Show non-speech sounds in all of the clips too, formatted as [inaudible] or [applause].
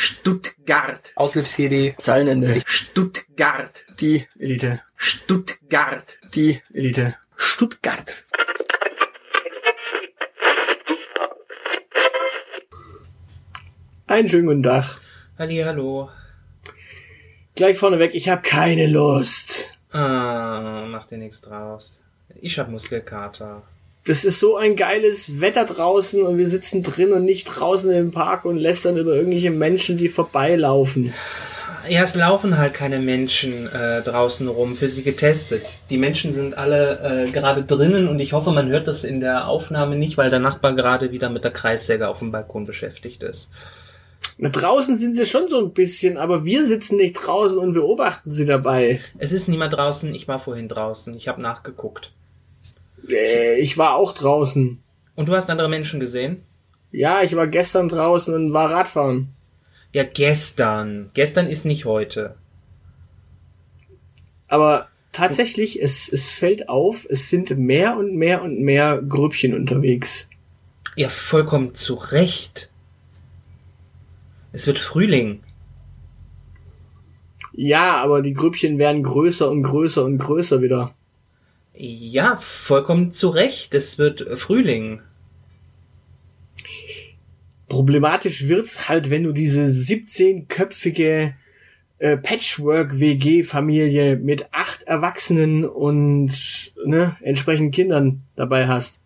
Stuttgart. Aushilfs-CD. Zeilenende. Stuttgart. Die Elite. Stuttgart. Die Elite. Stuttgart. Einen schönen guten Tag. Halli, hallo. Gleich vorneweg, ich habe keine Lust. Ah, mach dir nichts draus. Ich hab Muskelkater. Das ist so ein geiles Wetter draußen und wir sitzen drin und nicht draußen im Park und lästern über irgendwelche Menschen, die vorbeilaufen. Ja, es laufen halt keine Menschen äh, draußen rum, für sie getestet. Die Menschen sind alle äh, gerade drinnen und ich hoffe, man hört das in der Aufnahme nicht, weil der Nachbar gerade wieder mit der Kreissäge auf dem Balkon beschäftigt ist. Na, draußen sind sie schon so ein bisschen, aber wir sitzen nicht draußen und beobachten sie dabei. Es ist niemand draußen, ich war vorhin draußen, ich habe nachgeguckt. Äh, ich war auch draußen. Und du hast andere Menschen gesehen? Ja, ich war gestern draußen und war Radfahren. Ja, gestern. Gestern ist nicht heute. Aber tatsächlich, es, es fällt auf, es sind mehr und mehr und mehr Grüppchen unterwegs. Ja, vollkommen zu Recht. Es wird Frühling. Ja, aber die Grüppchen werden größer und größer und größer wieder. Ja, vollkommen zu Recht. Es wird Frühling. Problematisch wird's halt, wenn du diese 17-köpfige äh, Patchwork-WG-Familie mit acht Erwachsenen und ne, entsprechend Kindern dabei hast.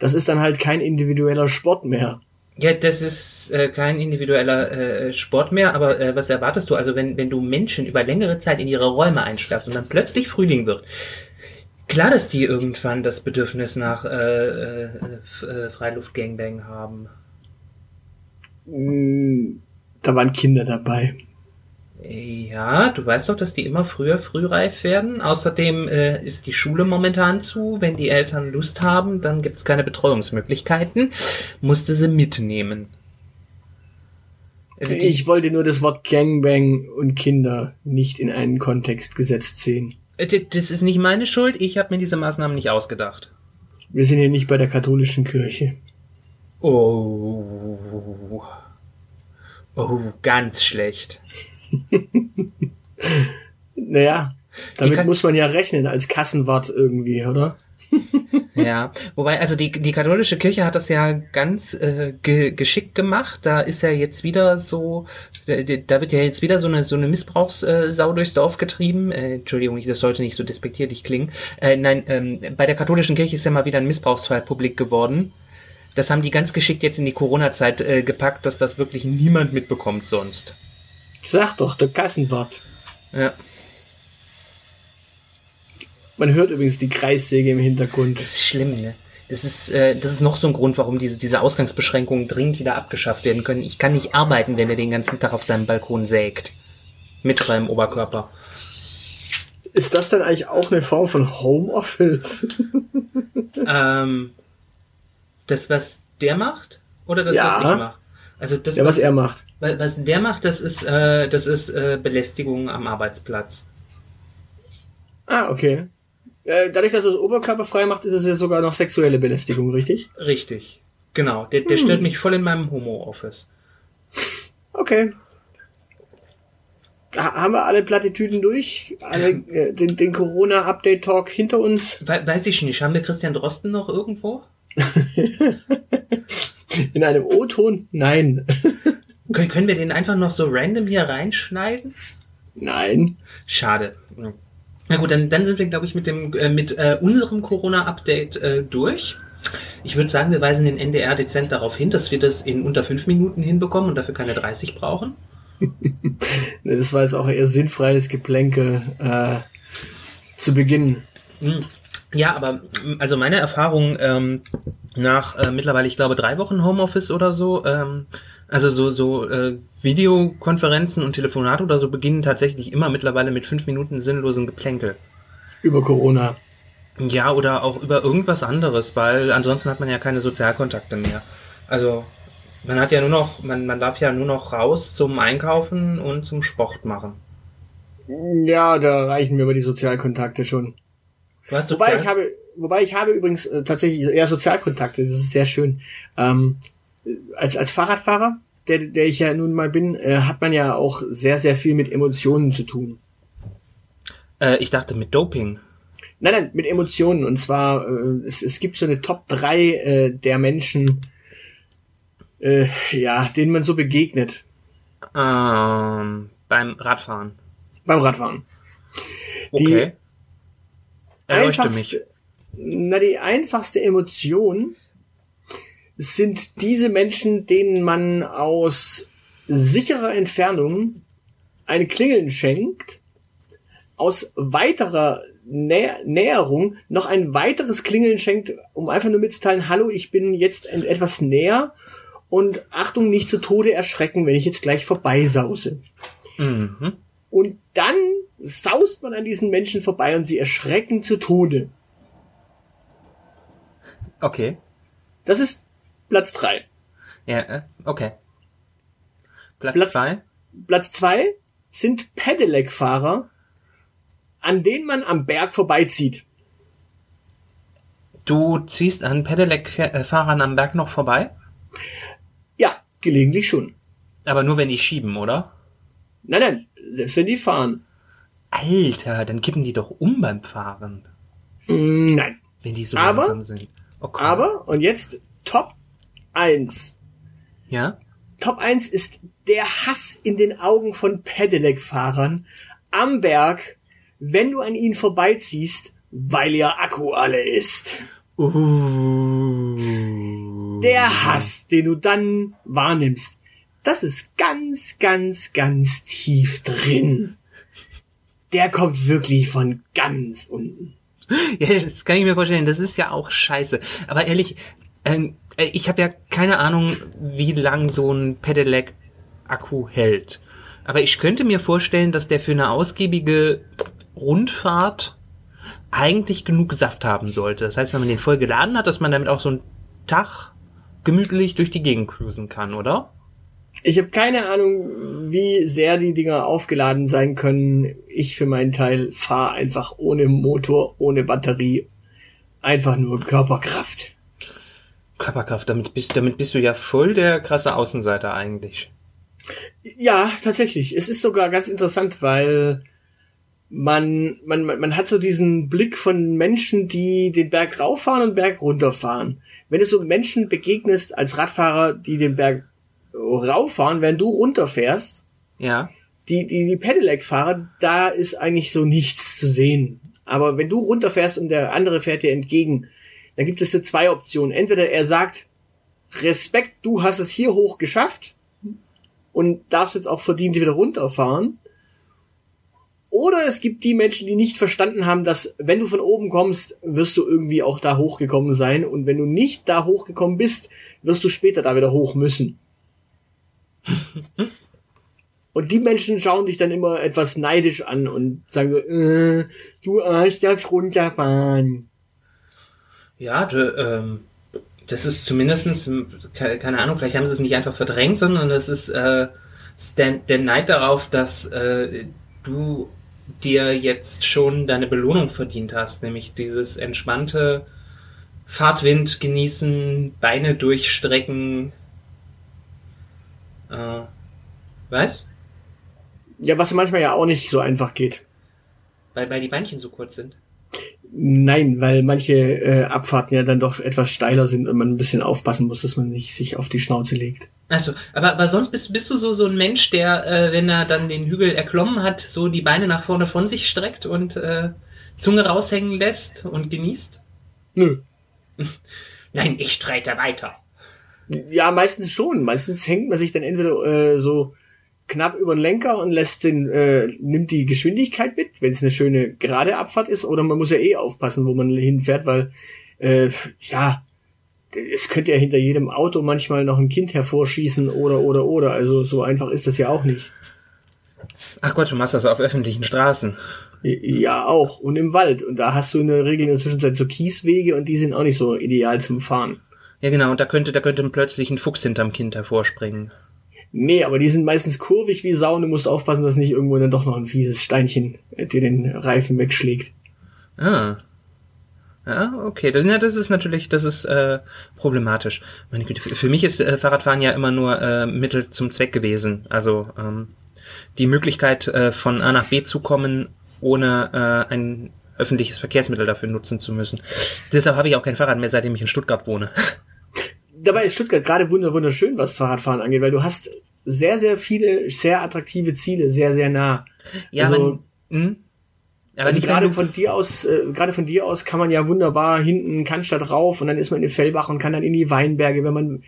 Das ist dann halt kein individueller Sport mehr. Ja, das ist äh, kein individueller äh, Sport mehr, aber äh, was erwartest du? Also wenn, wenn du Menschen über längere Zeit in ihre Räume einsperrst und dann plötzlich Frühling wird, klar, dass die irgendwann das Bedürfnis nach äh, äh, äh, Freiluft-Gangbang haben. Mm, Da waren Kinder dabei. Ja, du weißt doch, dass die immer früher frühreif werden. Außerdem äh, ist die Schule momentan zu. Wenn die Eltern Lust haben, dann gibt es keine Betreuungsmöglichkeiten. Musste sie mitnehmen. Also Ich wollte nur das Wort Gangbang und Kinder nicht in einen Kontext gesetzt sehen. Äh, das ist nicht meine Schuld. Ich habe mir diese Maßnahmen nicht ausgedacht. Wir sind hier nicht bei der katholischen Kirche. Oh. Oh, ganz schlecht. [laughs] Naja, damit muss man ja rechnen als Kassenwart irgendwie, oder? [laughs] Ja, wobei, also die, die katholische Kirche hat das ja ganz äh, ge geschickt gemacht. Da ist ja jetzt wieder so, da wird ja jetzt wieder so eine so eine Missbrauchssau durchs Dorf getrieben. Äh, Entschuldigung, ich- das sollte nicht so despektierlich klingen. Äh, nein, ähm, bei der katholischen Kirche ist ja mal wieder ein Missbrauchsfall publik geworden. Das haben die ganz geschickt jetzt in die Corona-Zeit äh, gepackt, dass das wirklich niemand mitbekommt sonst. Sag doch, der Kassenwart. Ja, Man hört übrigens die Kreissäge im Hintergrund. das ist schlimm, ne? Das ist, äh, das ist noch so ein Grund, warum diese, diese Ausgangsbeschränkungen dringend wieder abgeschafft werden können. Ich kann nicht arbeiten, wenn er den ganzen Tag auf seinem Balkon sägt. Mit freiem Oberkörper. Ist das dann eigentlich auch eine Form von Homeoffice? [laughs] ähm, das, was der macht? Oder das, Ja. was ich mache? Also das, Ja, was er macht. wa- was der macht, das ist, äh, das ist äh, Belästigung am Arbeitsplatz. Ah, okay. Äh, dadurch, dass er das Oberkörper frei macht, ist es ja sogar noch sexuelle Belästigung, richtig? Richtig. Genau. Der, der stört mich voll in meinem Homo-Office. Okay. Ha haben wir alle Plattitüden durch? Alle, äh, den den Corona-Update-Talk hinter uns? We weiß ich nicht. Haben wir Christian Drosten noch irgendwo? [laughs] In einem O-Ton? Nein. [laughs] Können wir den einfach noch so random hier reinschneiden? Nein. Schade. Na gut, dann, dann sind wir, glaube ich, mit dem äh, mit äh, unserem Corona-Update äh, durch. Ich würde sagen, wir weisen den NDR dezent darauf hin, dass wir das in unter fünf Minuten hinbekommen und dafür keine 30 brauchen. [laughs] Das war jetzt auch eher sinnfreies Geplänkel äh, zu Beginn. Hm. Ja, aber also meine Erfahrung ähm, nach äh, mittlerweile, ich glaube, drei Wochen Homeoffice oder so, ähm, also so, so äh, Videokonferenzen und Telefonate oder so beginnen tatsächlich immer mittlerweile mit fünf Minuten sinnlosem Geplänkel. Über Corona. Ja, oder auch über irgendwas anderes, weil ansonsten hat man ja keine Sozialkontakte mehr. Also man hat ja nur noch, man, man darf ja nur noch raus zum Einkaufen und zum Sport machen. Ja, da reichen mir aber die Sozialkontakte schon. Du hast Wobei Sozial ich habe, wobei ich habe übrigens äh, tatsächlich eher Sozialkontakte, das ist sehr schön. Ähm, als, als Fahrradfahrer, der, der ich ja nun mal bin, äh, hat man ja auch sehr, sehr viel mit Emotionen zu tun. äh, ich dachte mit Doping. Nein, nein, mit Emotionen. Und zwar, äh, es, es gibt so eine Top 3 äh, der Menschen, äh, ja, denen man so begegnet Ähm, beim Radfahren. beim Radfahren. Okay. Erleuchte mich. Na, die einfachste Emotion sind diese Menschen, denen man aus sicherer Entfernung eine Klingeln schenkt, aus weiterer Nä Näherung noch ein weiteres Klingeln schenkt, um einfach nur mitzuteilen, hallo, ich bin jetzt etwas näher und Achtung, nicht zu Tode erschrecken, wenn ich jetzt gleich vorbeisause. Mhm. Und dann saust man an diesen Menschen vorbei und sie erschrecken zu Tode. Okay. Das ist Platz drei. Ja, äh, okay. Platz Platz- zwei. Platz zwei sind Pedelec-Fahrer, an denen man am Berg vorbeizieht. Du ziehst an Pedelec-Fahrern am Berg noch vorbei? Ja, gelegentlich schon. Aber nur wenn die schieben, oder? Nein, nein, selbst wenn die fahren. Alter, dann kippen die doch um beim Fahren, Mm, Nein. wenn die so Aber- langsam sind. Okay. Aber, und jetzt Top 1. Ja? Top 1 ist der Hass in den Augen von Pedelec-Fahrern am Berg, wenn du an ihnen vorbeiziehst, weil ihr Akku alle ist. Uh. Der Hass, den du dann wahrnimmst, das ist ganz, ganz, ganz tief drin. Der kommt wirklich von ganz unten. Ja, das kann ich mir vorstellen. Das ist ja auch scheiße. Aber ehrlich, ähm, äh, ich habe ja keine Ahnung, wie lang so ein Pedelec-Akku hält. Aber ich könnte mir vorstellen, dass der für eine ausgiebige Rundfahrt eigentlich genug Saft haben sollte. Das heißt, wenn man den voll geladen hat, dass man damit auch so einen Tag gemütlich durch die Gegend cruisen kann, oder? Ich habe keine Ahnung, wie sehr die Dinger aufgeladen sein können. Ich für meinen Teil fahre einfach ohne Motor, ohne Batterie, einfach nur Körperkraft. Körperkraft, damit bist, damit bist du ja voll der krasse Außenseiter eigentlich. Ja, tatsächlich. Es ist sogar ganz interessant, weil man, man, man hat so diesen Blick von Menschen, die den Berg rauffahren und den Berg runterfahren. Wenn du so Menschen begegnest als Radfahrer, die den Berg rauffahren, während du runterfährst, Ja. die, die, die Pedelec-Fahrer, da ist eigentlich so nichts zu sehen. Aber wenn du runterfährst und der andere fährt dir entgegen, dann gibt es so zwei Optionen. Entweder er sagt, Respekt, du hast es hier hoch geschafft und darfst jetzt auch verdient wieder runterfahren. Oder es gibt die Menschen, die nicht verstanden haben, dass wenn du von oben kommst, wirst du irgendwie auch da hochgekommen sein. Und wenn du nicht da hochgekommen bist, wirst du später da wieder hoch müssen. [laughs] Und die Menschen schauen dich dann immer etwas neidisch an und sagen so, äh, du Arsch darfst runterfahren. Ja, du, ähm, das ist zumindestens ke- keine Ahnung, vielleicht haben sie es nicht einfach verdrängt, sondern es ist äh, der, der Neid darauf, dass äh, du dir jetzt schon deine Belohnung verdient hast, nämlich dieses entspannte Fahrtwind genießen, Beine durchstrecken. Äh, weißt? Ja, was manchmal ja auch nicht so einfach geht. Weil, weil die Beinchen so kurz sind. Nein, weil manche äh, Abfahrten ja dann doch etwas steiler sind und man ein bisschen aufpassen muss, dass man nicht sich auf die Schnauze legt. Achso, aber, aber sonst bist, bist du so, so ein Mensch, der, äh, wenn er dann den Hügel erklommen hat, so die Beine nach vorne von sich streckt und äh, Zunge raushängen lässt und genießt? Nö. [laughs] Nein, ich streite weiter. Ja, meistens schon. Meistens hängt man sich dann entweder äh, so knapp über den Lenker und lässt den, äh, nimmt die Geschwindigkeit mit, wenn es eine schöne gerade Abfahrt ist, oder man muss ja eh aufpassen, wo man hinfährt, weil äh, ja, es könnte ja hinter jedem Auto manchmal noch ein Kind hervorschießen oder oder oder. Also so einfach ist das ja auch nicht. Ach Gott, du machst das auf öffentlichen Straßen. Ja, auch. Und im Wald. Und da hast du in der Regel in der Zwischenzeit so Kieswege und die sind auch nicht so ideal zum Fahren. Ja, genau. Und da könnte, da könnte plötzlich ein Fuchs hinterm Kind hervorspringen. Nee, aber die sind meistens kurvig wie Sau und du musst aufpassen, dass nicht irgendwo dann doch noch ein fieses Steinchen äh, dir den Reifen wegschlägt. Ah. Ja, okay. Das, ja, das ist natürlich, das ist äh, problematisch. Meine Güte, für, mich ist äh, Fahrradfahren ja immer nur äh, Mittel zum Zweck gewesen. Also ähm, die Möglichkeit, äh, von A nach B zu kommen, ohne äh, ein öffentliches Verkehrsmittel dafür nutzen zu müssen. Deshalb habe ich auch kein Fahrrad mehr, seitdem ich in Stuttgart wohne. [laughs] Dabei ist Stuttgart gerade wunderschön, was Fahrradfahren angeht, weil du hast sehr, sehr viele, sehr attraktive Ziele, sehr, sehr nah. Ja, also, aber, hm? aber also gerade von dir aus, äh, gerade von dir aus kann man ja wunderbar hinten Cannstatt rauf und dann ist man in Fellbach und kann dann in die Weinberge, wenn man,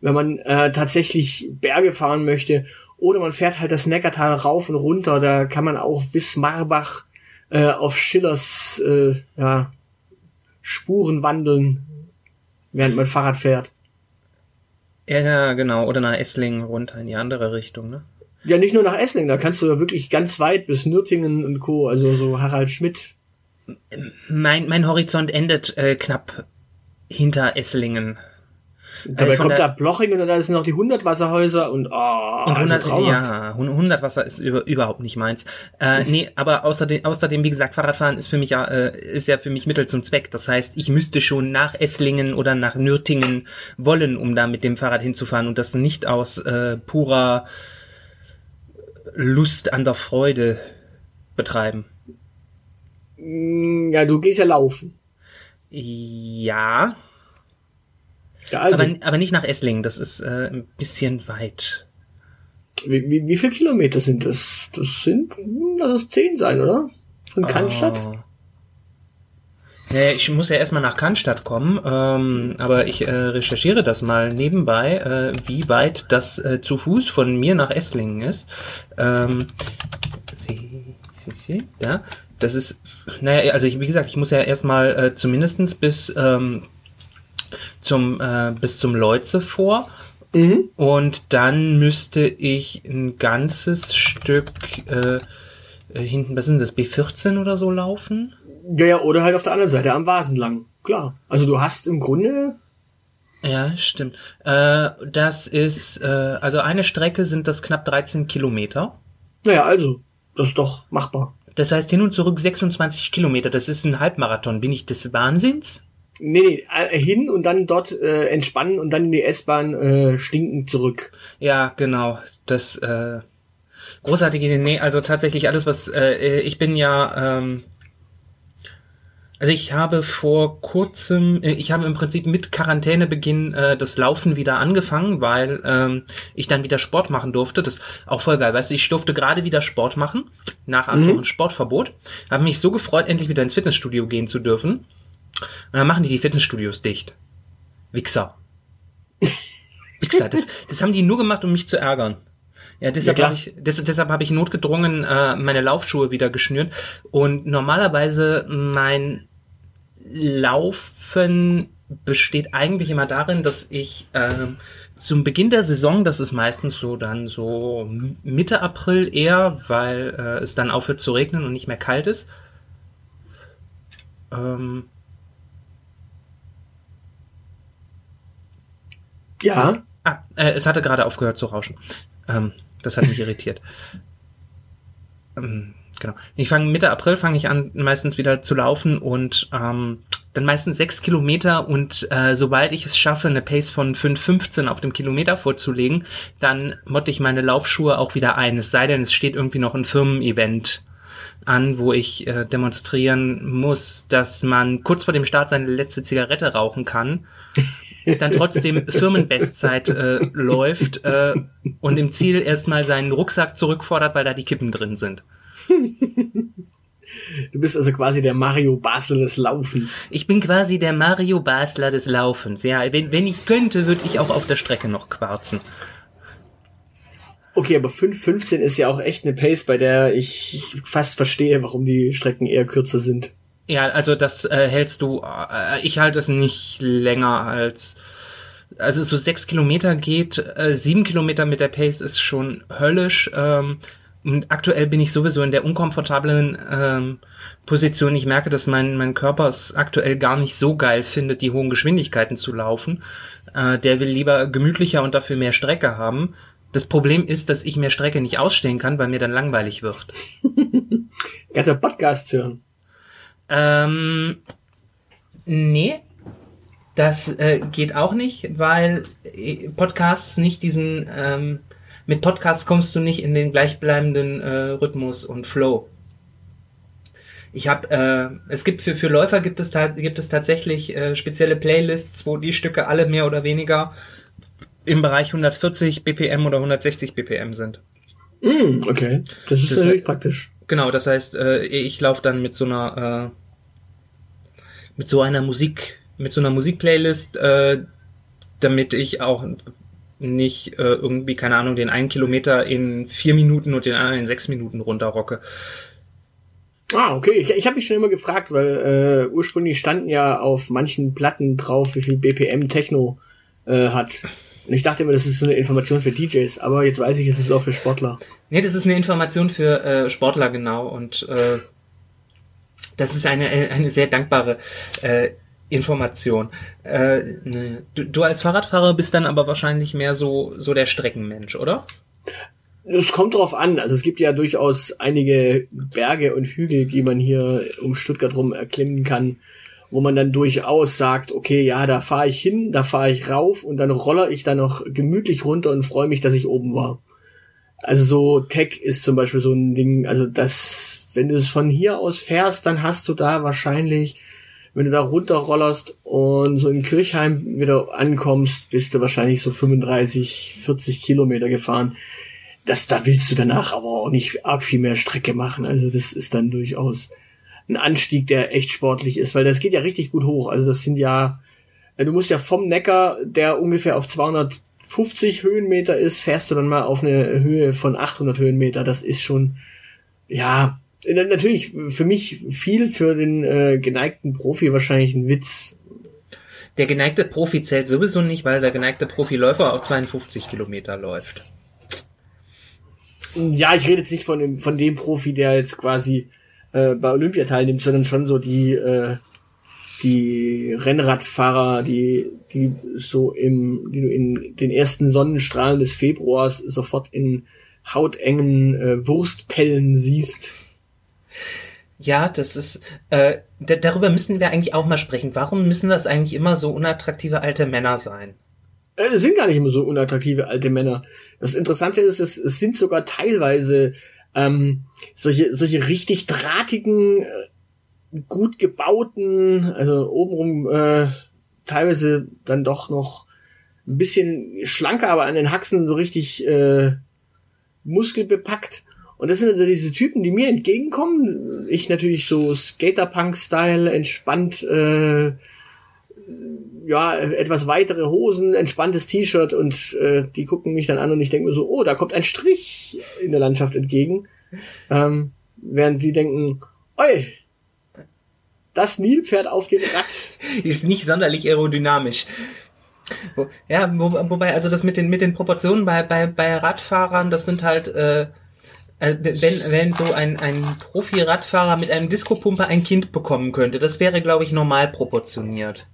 wenn man äh, tatsächlich Berge fahren möchte. Oder man fährt halt das Neckartal rauf und runter, da kann man auch bis Marbach äh, auf Schillers äh, ja, Spuren wandeln, während man Fahrrad fährt. Ja, genau. Oder nach Esslingen runter in die andere Richtung, ne? Ja, nicht nur nach Esslingen, da kannst du ja wirklich ganz weit bis Nürtingen und Co., also so Harald Schmidt. Mein, mein Horizont endet äh, knapp hinter Esslingen. Dabei kommt da Bloching und da sind noch die Hundertwasserhäuser und oh, und 100, also ja, Hundertwasser ist über, überhaupt nicht meins. Äh, nee, aber außerdem, außerdem, wie gesagt, Fahrradfahren ist für mich ja, äh, ist ja für mich Mittel zum Zweck. Das heißt, ich müsste schon nach Esslingen oder nach Nürtingen wollen, um da mit dem Fahrrad hinzufahren und das nicht aus äh, purer Lust an der Freude betreiben. Ja, du gehst ja laufen. Ja, ja, also, aber, aber nicht nach Esslingen, das ist äh, ein bisschen weit. Wie, wie, wie viele Kilometer sind das? Das sind, lass es zehn sein, oder? Von Cannstatt? Oh. Nee, ich muss ja erstmal nach Cannstatt kommen, ähm, aber ich äh, recherchiere das mal nebenbei, äh, wie weit das äh, zu Fuß von mir nach Esslingen ist. Ähm, sie, sie, sie, ja, das ist, naja, also ich, wie gesagt, ich muss ja erstmal äh, zumindestens bis ähm, zum äh, bis zum Leutze vor. Mhm. Und dann müsste ich ein ganzes Stück äh, äh hinten, was sind das, B14 oder so laufen? Ja, ja, oder halt auf der anderen Seite am Vasen lang. Klar. Also du hast im Grunde. Ja, stimmt. Äh, das ist, äh, also eine Strecke sind das knapp 13 Kilometer. Naja, also, das ist doch machbar. Das heißt hin und zurück 26 Kilometer. Das ist ein Halbmarathon. Bin ich des Wahnsinns? Nee, nee, äh, hin und dann dort äh, entspannen und dann in die S-Bahn äh, stinken zurück. Ja, genau. Das äh, großartige Idee. Nee, also tatsächlich alles, was äh, ich bin ja ähm, also ich habe vor kurzem, äh, ich habe im Prinzip mit Quarantänebeginn äh, das Laufen wieder angefangen, weil ähm, ich dann wieder Sport machen durfte. Das ist auch voll geil, weißt du, ich durfte gerade wieder Sport machen, nach Anspruch mhm. Sportverbot. Habe mich so gefreut, endlich wieder ins Fitnessstudio gehen zu dürfen. Und dann machen die die Fitnessstudios dicht. Wichser. [laughs] Wichser, das, das haben die nur gemacht, um mich zu ärgern. Ja, deshalb ja, habe ich, des, deshalb habe ich notgedrungen äh, meine Laufschuhe wieder geschnürt. Und normalerweise mein Laufen besteht eigentlich immer darin, dass ich äh, zum Beginn der Saison, das ist meistens so dann so Mitte April eher, weil äh, es dann aufhört zu regnen und nicht mehr kalt ist. Ähm, Ja. Ah, äh, es hatte gerade aufgehört zu rauschen. Ähm, das hat mich irritiert. [laughs] Ähm, genau. Ich fange Mitte April fange ich an, meistens wieder zu laufen und ähm, dann meistens sechs Kilometer und äh, sobald ich es schaffe, eine Pace von 5,15 auf dem Kilometer vorzulegen, dann motte ich meine Laufschuhe auch wieder ein. Es sei denn, es steht irgendwie noch ein Firmen-Event an, wo ich äh, demonstrieren muss, dass man kurz vor dem Start seine letzte Zigarette rauchen kann [laughs] dann trotzdem Firmenbestzeit äh, läuft äh, und im Ziel erstmal seinen Rucksack zurückfordert, weil da die Kippen drin sind. Du bist also quasi der Mario Basler des Laufens. Ich bin quasi der Mario Basler des Laufens. Ja, wenn, wenn ich könnte, würde ich auch auf der Strecke noch quarzen. Okay, aber 5,15 ist ja auch echt eine Pace, bei der ich fast verstehe, warum die Strecken eher kürzer sind. Ja, also das äh, hältst du, äh, ich halte es nicht länger als, also so sechs Kilometer geht, äh, sieben Kilometer mit der Pace ist schon höllisch. Ähm, und aktuell bin ich sowieso in der unkomfortablen ähm, Position. Ich merke, dass mein, mein Körper es aktuell gar nicht so geil findet, die hohen Geschwindigkeiten zu laufen. Äh, der will lieber gemütlicher und dafür mehr Strecke haben. Das Problem ist, dass ich mehr Strecke nicht ausstehen kann, weil mir dann langweilig wird. [laughs] Ganzer Podcast hören. Ähm, nee, das äh, geht auch nicht, weil äh, Podcasts nicht diesen, ähm, mit Podcasts kommst du nicht in den gleichbleibenden äh, Rhythmus und Flow. Ich habe, äh, es gibt für für Läufer gibt es gibt es tatsächlich äh, spezielle Playlists, wo die Stücke alle mehr oder weniger im Bereich 140 BPM oder 160 BPM sind. Mm, okay, das ist das natürlich praktisch. Genau, das heißt, äh, ich laufe dann mit so einer äh, mit so einer Musik mit so einer Musikplaylist, äh, damit ich auch nicht äh, irgendwie keine Ahnung den einen Kilometer in vier Minuten und den anderen in sechs Minuten runterrocke. Ah, okay. Ich, ich habe mich schon immer gefragt, weil äh, ursprünglich standen ja auf manchen Platten drauf, wie viel BPM Techno äh, hat. Und ich dachte immer, das ist so eine Information für DJs, aber jetzt weiß ich, es ist auch für Sportler. Nee, das ist eine Information für äh, Sportler, genau. Und äh, das ist eine, eine sehr dankbare äh, Information. Äh, ne. du, du als Fahrradfahrer bist dann aber wahrscheinlich mehr so, so der Streckenmensch, oder? Es kommt drauf an. Also es gibt ja durchaus einige Berge und Hügel, die man hier um Stuttgart rum erklimmen kann, wo man dann durchaus sagt, okay, ja, da fahre ich hin, da fahre ich rauf und dann roller ich da noch gemütlich runter und freue mich, dass ich oben war. Also so Tech ist zum Beispiel so ein Ding, also das, wenn du es von hier aus fährst, dann hast du da wahrscheinlich, wenn du da runterrollerst und so in Kirchheim wieder ankommst, bist du wahrscheinlich so 35, 40 Kilometer gefahren das, da willst du danach aber auch nicht arg viel mehr Strecke machen. Also das ist dann durchaus ein Anstieg, der echt sportlich ist, weil das geht ja richtig gut hoch. Also das sind ja, du musst ja vom Neckar, der ungefähr auf 250 Höhenmeter ist, fährst du dann mal auf eine Höhe von 800 Höhenmeter. Das ist schon, ja, natürlich für mich viel, für den äh, geneigten Profi wahrscheinlich ein Witz. Der geneigte Profi zählt sowieso nicht, weil der geneigte Profiläufer auf 52 Kilometer läuft. Ja, ich rede jetzt nicht von dem, von dem Profi, der jetzt quasi äh, bei Olympia teilnimmt, sondern schon so die, äh, die Rennradfahrer, die, die so im, die du in den ersten Sonnenstrahlen des Februars sofort in hautengen äh, Wurstpellen siehst. Ja, das ist, äh, darüber müssen wir eigentlich auch mal sprechen. Warum müssen das eigentlich immer so unattraktive alte Männer sein? Äh, es sind gar nicht immer so unattraktive alte Männer. Das Interessante ist, es, es sind sogar teilweise ähm, solche, solche richtig drahtigen, äh, gut gebauten, also obenrum äh, teilweise dann doch noch ein bisschen schlanker, aber an den Haxen so richtig äh, muskelbepackt. Und das sind also diese Typen, die mir entgegenkommen. Ich natürlich so Skaterpunk-Style, entspannt äh, ja, etwas weitere Hosen, entspanntes T-Shirt und äh, die gucken mich dann an und ich denke mir so, oh, da kommt ein Strich in der Landschaft entgegen. Ähm, während die denken, oi, das Nilpferd auf dem Rad. [laughs] Ist nicht sonderlich aerodynamisch. Ja, wo, wobei, also das mit den, mit den Proportionen bei, bei, bei Radfahrern, das sind halt, äh, äh wenn, wenn so ein, ein Profi-Radfahrer mit einem Disco-Pumper ein Kind bekommen könnte, das wäre, glaube ich, normal proportioniert.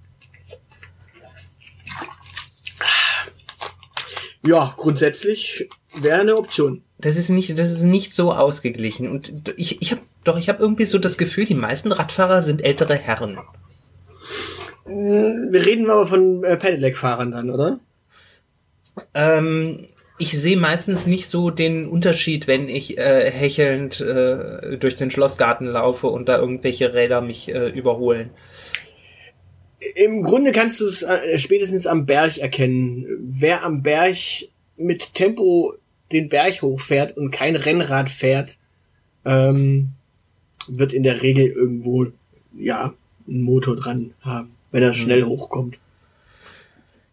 Ja, grundsätzlich wäre eine Option. Das ist nicht, das ist nicht so ausgeglichen. Und ich, ich habe doch, ich habe irgendwie so das Gefühl, die meisten Radfahrer sind ältere Herren. Wir reden aber von äh, Pedelec-Fahrern dann, oder? Ähm, ich sehe meistens nicht so den Unterschied, wenn ich äh, hechelnd äh, durch den Schlossgarten laufe und da irgendwelche Räder mich äh, überholen im Grunde kannst du es äh, spätestens am Berg erkennen. Wer am Berg mit Tempo den Berg hochfährt und kein Rennrad fährt, ähm, wird in der Regel irgendwo ja einen Motor dran haben, wenn er schnell mhm. hochkommt.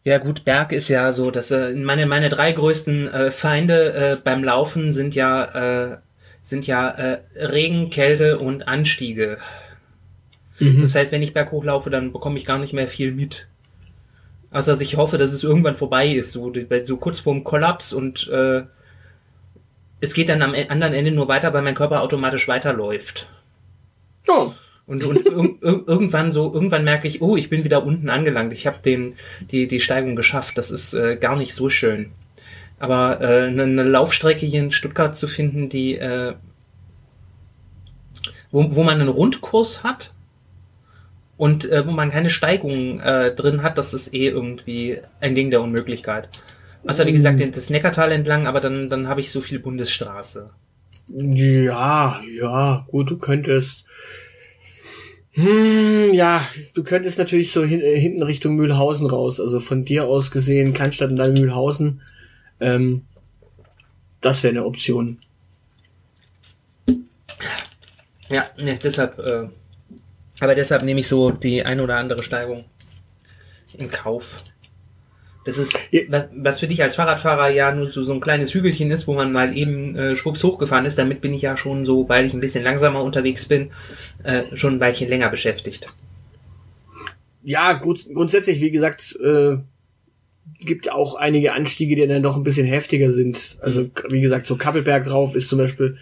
Ja gut, Berg ist ja so, dass äh, meine meine drei größten äh, Feinde äh, beim Laufen sind ja äh, sind ja äh, Regen, Kälte und Anstiege. Mhm. Das heißt, wenn ich berghoch laufe, dann bekomme ich gar nicht mehr viel mit. Also dass ich hoffe, dass es irgendwann vorbei ist, so, so kurz vorm Kollaps und äh, es geht dann am e-, anderen Ende nur weiter, weil mein Körper automatisch weiterläuft. Oh. Und, und ir irgendwann so, irgendwann merke ich, oh, ich bin wieder unten angelangt. Ich habe den die die Steigung geschafft. Das ist äh, gar nicht so schön. Aber äh, eine, eine Laufstrecke hier in Stuttgart zu finden, die äh, wo, wo man einen Rundkurs hat und äh, wo man keine Steigung äh, drin hat, das ist eh irgendwie ein Ding der Unmöglichkeit. Also wie gesagt, das Neckartal entlang, aber dann, dann habe ich so viel Bundesstraße. Ja, ja, gut, du könntest hm, ja, du könntest natürlich so hin, äh, hinten Richtung Mühlhausen raus. Also von dir aus gesehen, Cannstatt und dann Mühlhausen. Ähm, das wäre eine Option. Ja, ne, deshalb, äh, aber deshalb nehme ich so die ein oder andere Steigung in Kauf. Das ist, was, was für dich als Fahrradfahrer ja nur so, so ein kleines Hügelchen ist, wo man mal eben äh, schwupps hochgefahren ist. Damit bin ich ja schon so, weil ich ein bisschen langsamer unterwegs bin, äh, schon ein Weilchen länger beschäftigt. Ja, gut, grundsätzlich, wie gesagt, äh, gibt auch einige Anstiege, die dann doch ein bisschen heftiger sind. Also, wie gesagt, so Kappelberg rauf ist zum Beispiel.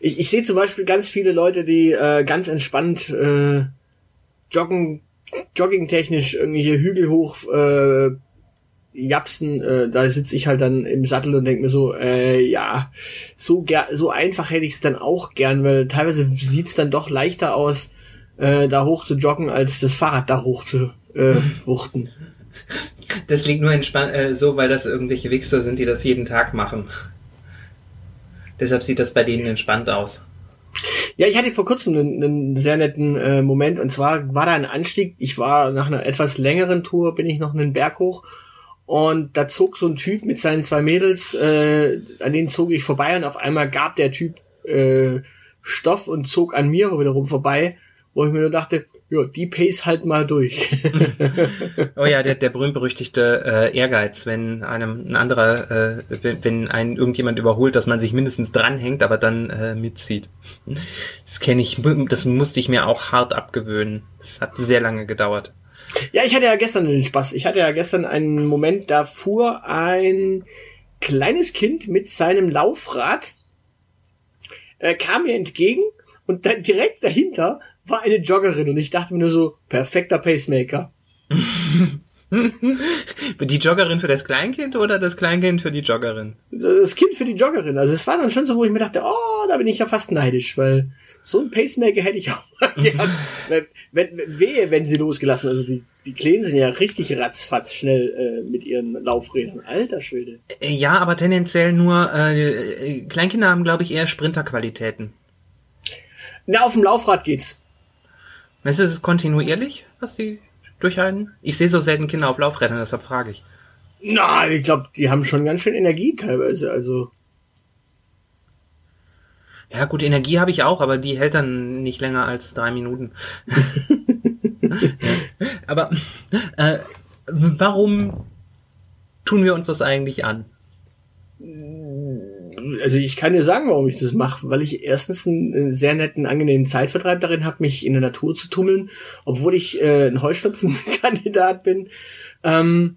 Ich, ich sehe zum Beispiel ganz viele Leute, die äh, ganz entspannt äh, joggen, joggingtechnisch irgendwelche Hügel hoch äh, Japsen, äh, da sitze ich halt dann im Sattel und denke mir so, äh, ja, so ger so einfach hätte ich es dann auch gern, weil teilweise sieht's dann doch leichter aus, äh, da hoch zu joggen, als das Fahrrad da hoch zu äh, [laughs] wuchten. Das liegt nur äh, so, weil das irgendwelche Wichser sind, die das jeden Tag machen. Deshalb sieht das bei denen entspannt aus. Ja, ich hatte vor kurzem einen, einen sehr netten äh, Moment und zwar war da ein Anstieg. Ich war nach einer etwas längeren Tour, bin ich noch einen Berg hoch und da zog so ein Typ mit seinen zwei Mädels, äh, an denen zog ich vorbei und auf einmal gab der Typ äh, Stoff und zog an mir wiederum vorbei, wo ich mir nur dachte, ja, die Pace halt mal durch. [laughs] oh ja, der, der berühmt-berüchtigte äh, Ehrgeiz, wenn einem ein anderer, äh, wenn, wenn einen irgendjemand überholt, dass man sich mindestens dranhängt, aber dann äh, mitzieht. Das kenne ich, das musste ich mir auch hart abgewöhnen. Das hat sehr lange gedauert. Ja, ich hatte ja gestern den Spaß. Ich hatte ja gestern einen Moment, da fuhr ein kleines Kind mit seinem Laufrad, äh, kam mir entgegen und dann direkt dahinter war eine Joggerin und ich dachte mir nur so, perfekter Pacemaker. [laughs] die Joggerin für das Kleinkind oder das Kleinkind für die Joggerin? Das Kind für die Joggerin. Also es war dann schon so, wo ich mir dachte, oh, da bin ich ja fast neidisch, weil so ein Pacemaker hätte ich auch mal [laughs] gern. wenn, wenn, wehe, wenn sie losgelassen. Also die, die Kleinen sind ja richtig ratzfatz schnell äh, mit ihren Laufrädern. Alter Schwede. Ja, aber tendenziell nur, äh, Kleinkinder haben, glaube ich, eher Sprinterqualitäten. Na, auf dem Laufrad geht's. Ist es kontinuierlich, was die durchhalten? Ich sehe so selten Kinder auf Laufrädern, deshalb frage ich. Na, ich glaube, die haben schon ganz schön Energie teilweise. Also ja, gut, Energie habe ich auch, aber die hält dann nicht länger als drei Minuten. ja. [laughs] Aber äh, warum tun wir uns das eigentlich an? Also ich kann dir sagen, warum ich das mache, weil ich erstens einen sehr netten, angenehmen Zeitvertreib darin habe, mich in der Natur zu tummeln, obwohl ich äh, ein Heuschnupfenkandidat bin. Ähm,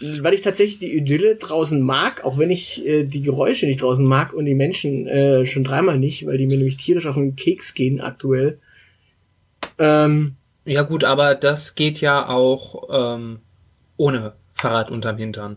weil ich tatsächlich die Idylle draußen mag, auch wenn ich äh, die Geräusche nicht draußen mag und die Menschen äh, schon dreimal nicht, weil die mir nämlich tierisch auf den Keks gehen aktuell. Ähm, ja gut, aber das geht ja auch ähm, ohne Fahrrad unterm Hintern.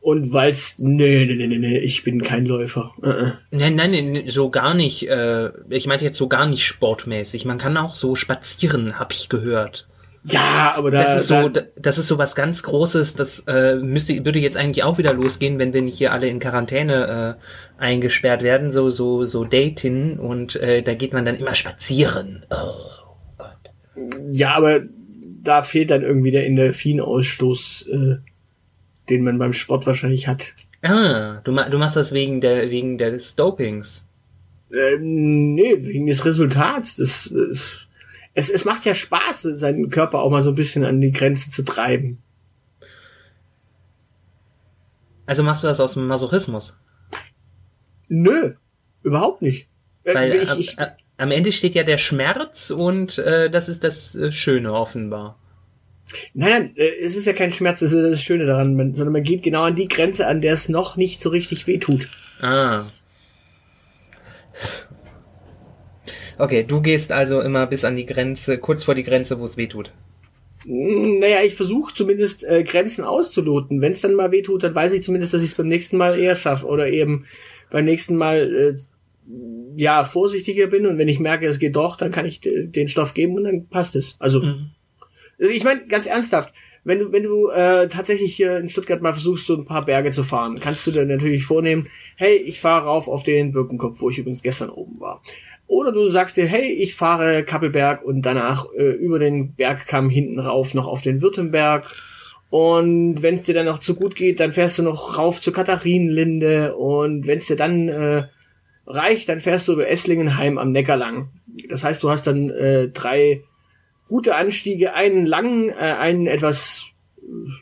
Und weil's, nee, nee, nee, nee, ich bin kein Läufer. Uh -uh. Nein, nein, nein, so gar nicht. Äh, ich meinte jetzt so gar nicht sportmäßig. Man kann auch so spazieren, hab ich gehört. Ja, aber da, das ist so, da, das ist so was ganz Großes. Das äh, müsste würde jetzt eigentlich auch wieder losgehen, wenn wir nicht hier alle in Quarantäne äh, eingesperrt werden, so so so Dating und äh, da geht man dann immer spazieren. Oh Gott. Ja, aber da fehlt dann irgendwie der Endorphinausstoß, äh, den man beim Sport wahrscheinlich hat. Ah, du, du machst das wegen der wegen des Dopings. Ähm, nee, wegen des Resultats. Das, das es, es macht ja Spaß, seinen Körper auch mal so ein bisschen an die Grenze zu treiben. Also machst du das aus dem Masochismus? Nö, überhaupt nicht. Äh, Weil ich, ich, am, am Ende steht ja der Schmerz und äh, das ist das äh, Schöne offenbar. Äh, es ist ja kein Schmerz, das ist das Schöne daran, sondern man geht genau an die Grenze, an der es noch nicht so richtig wehtut. Ah. Okay, du gehst also immer bis an die Grenze, kurz vor die Grenze, wo es wehtut. Hm, naja, ich versuche zumindest äh, Grenzen auszuloten. Wenn es dann mal wehtut, dann weiß ich zumindest, dass ich es beim nächsten Mal eher schaffe oder eben beim nächsten Mal äh, ja vorsichtiger bin und wenn ich merke, es geht doch, dann kann ich den Stoff geben und dann passt es. Also mhm. ich meine ganz ernsthaft, wenn du wenn du äh, tatsächlich hier in Stuttgart mal versuchst, so ein paar Berge zu fahren, kannst du dir natürlich vornehmen, hey, ich fahre rauf auf den Birkenkopf, wo ich übrigens gestern oben war. Oder du sagst dir, hey, ich fahre Kappelberg und danach äh, über den Bergkamm hinten rauf noch auf den Württemberg. Und wenn es dir dann noch zu gut geht, dann fährst du noch rauf zur Katharinenlinde. Und wenn es dir dann äh, reicht, dann fährst du über Esslingenheim am Neckar lang. Das heißt, du hast dann äh, drei gute Anstiege, einen langen, äh, einen etwas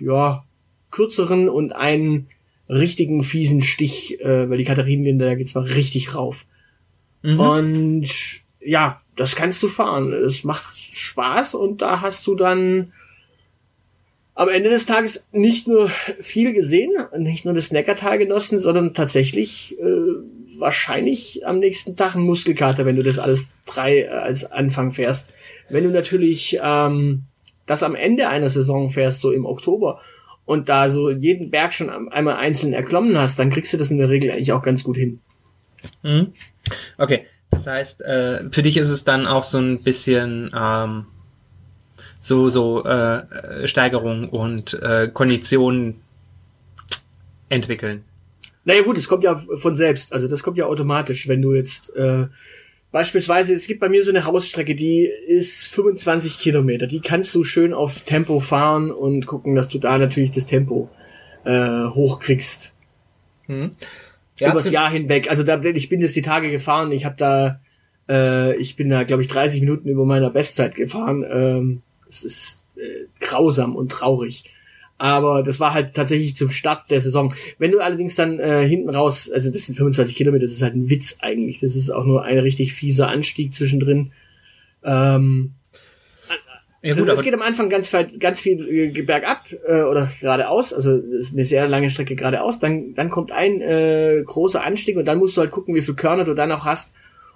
ja kürzeren und einen richtigen fiesen Stich, äh, weil die Katharinenlinde, da geht's mal richtig rauf. Mhm. Und ja, das kannst du fahren. Es macht Spaß und da hast du dann am Ende des Tages nicht nur viel gesehen, nicht nur das Neckartal genossen, sondern tatsächlich äh, wahrscheinlich am nächsten Tag ein Muskelkater, wenn du das alles drei äh, als Anfang fährst. Wenn du natürlich ähm, das am Ende einer Saison fährst, so im Oktober, und da so jeden Berg schon einmal einzeln erklommen hast, dann kriegst du das in der Regel eigentlich auch ganz gut hin. Mhm. Okay, das heißt, äh, für dich ist es dann auch so ein bisschen ähm, so so äh, Steigerung und äh, Kondition entwickeln. Naja gut, es kommt ja von selbst, also das kommt ja automatisch, wenn du jetzt äh, beispielsweise, es gibt bei mir so eine Hausstrecke, die ist 25 Kilometer, die kannst du schön auf Tempo fahren und gucken, dass du da natürlich das Tempo äh, hochkriegst. Hm ja, übers Jahr hinweg. Also da, ich bin jetzt die Tage gefahren. Ich habe da, äh, ich bin da, glaube ich, 30 Minuten über meiner Bestzeit gefahren. Ähm, es ist äh, grausam und traurig. Aber das war halt tatsächlich zum Start der Saison. Wenn du allerdings dann äh, hinten raus, also das sind 25 Kilometer, das ist halt ein Witz eigentlich. Das ist auch nur ein richtig fieser Anstieg zwischendrin. Ähm, ja, gut, das, es geht am Anfang ganz, ganz viel äh, bergab äh, oder geradeaus, also es ist eine sehr lange Strecke geradeaus. Dann, dann kommt ein äh, großer Anstieg und dann musst du halt gucken, wie viel Körner du dann auch hast,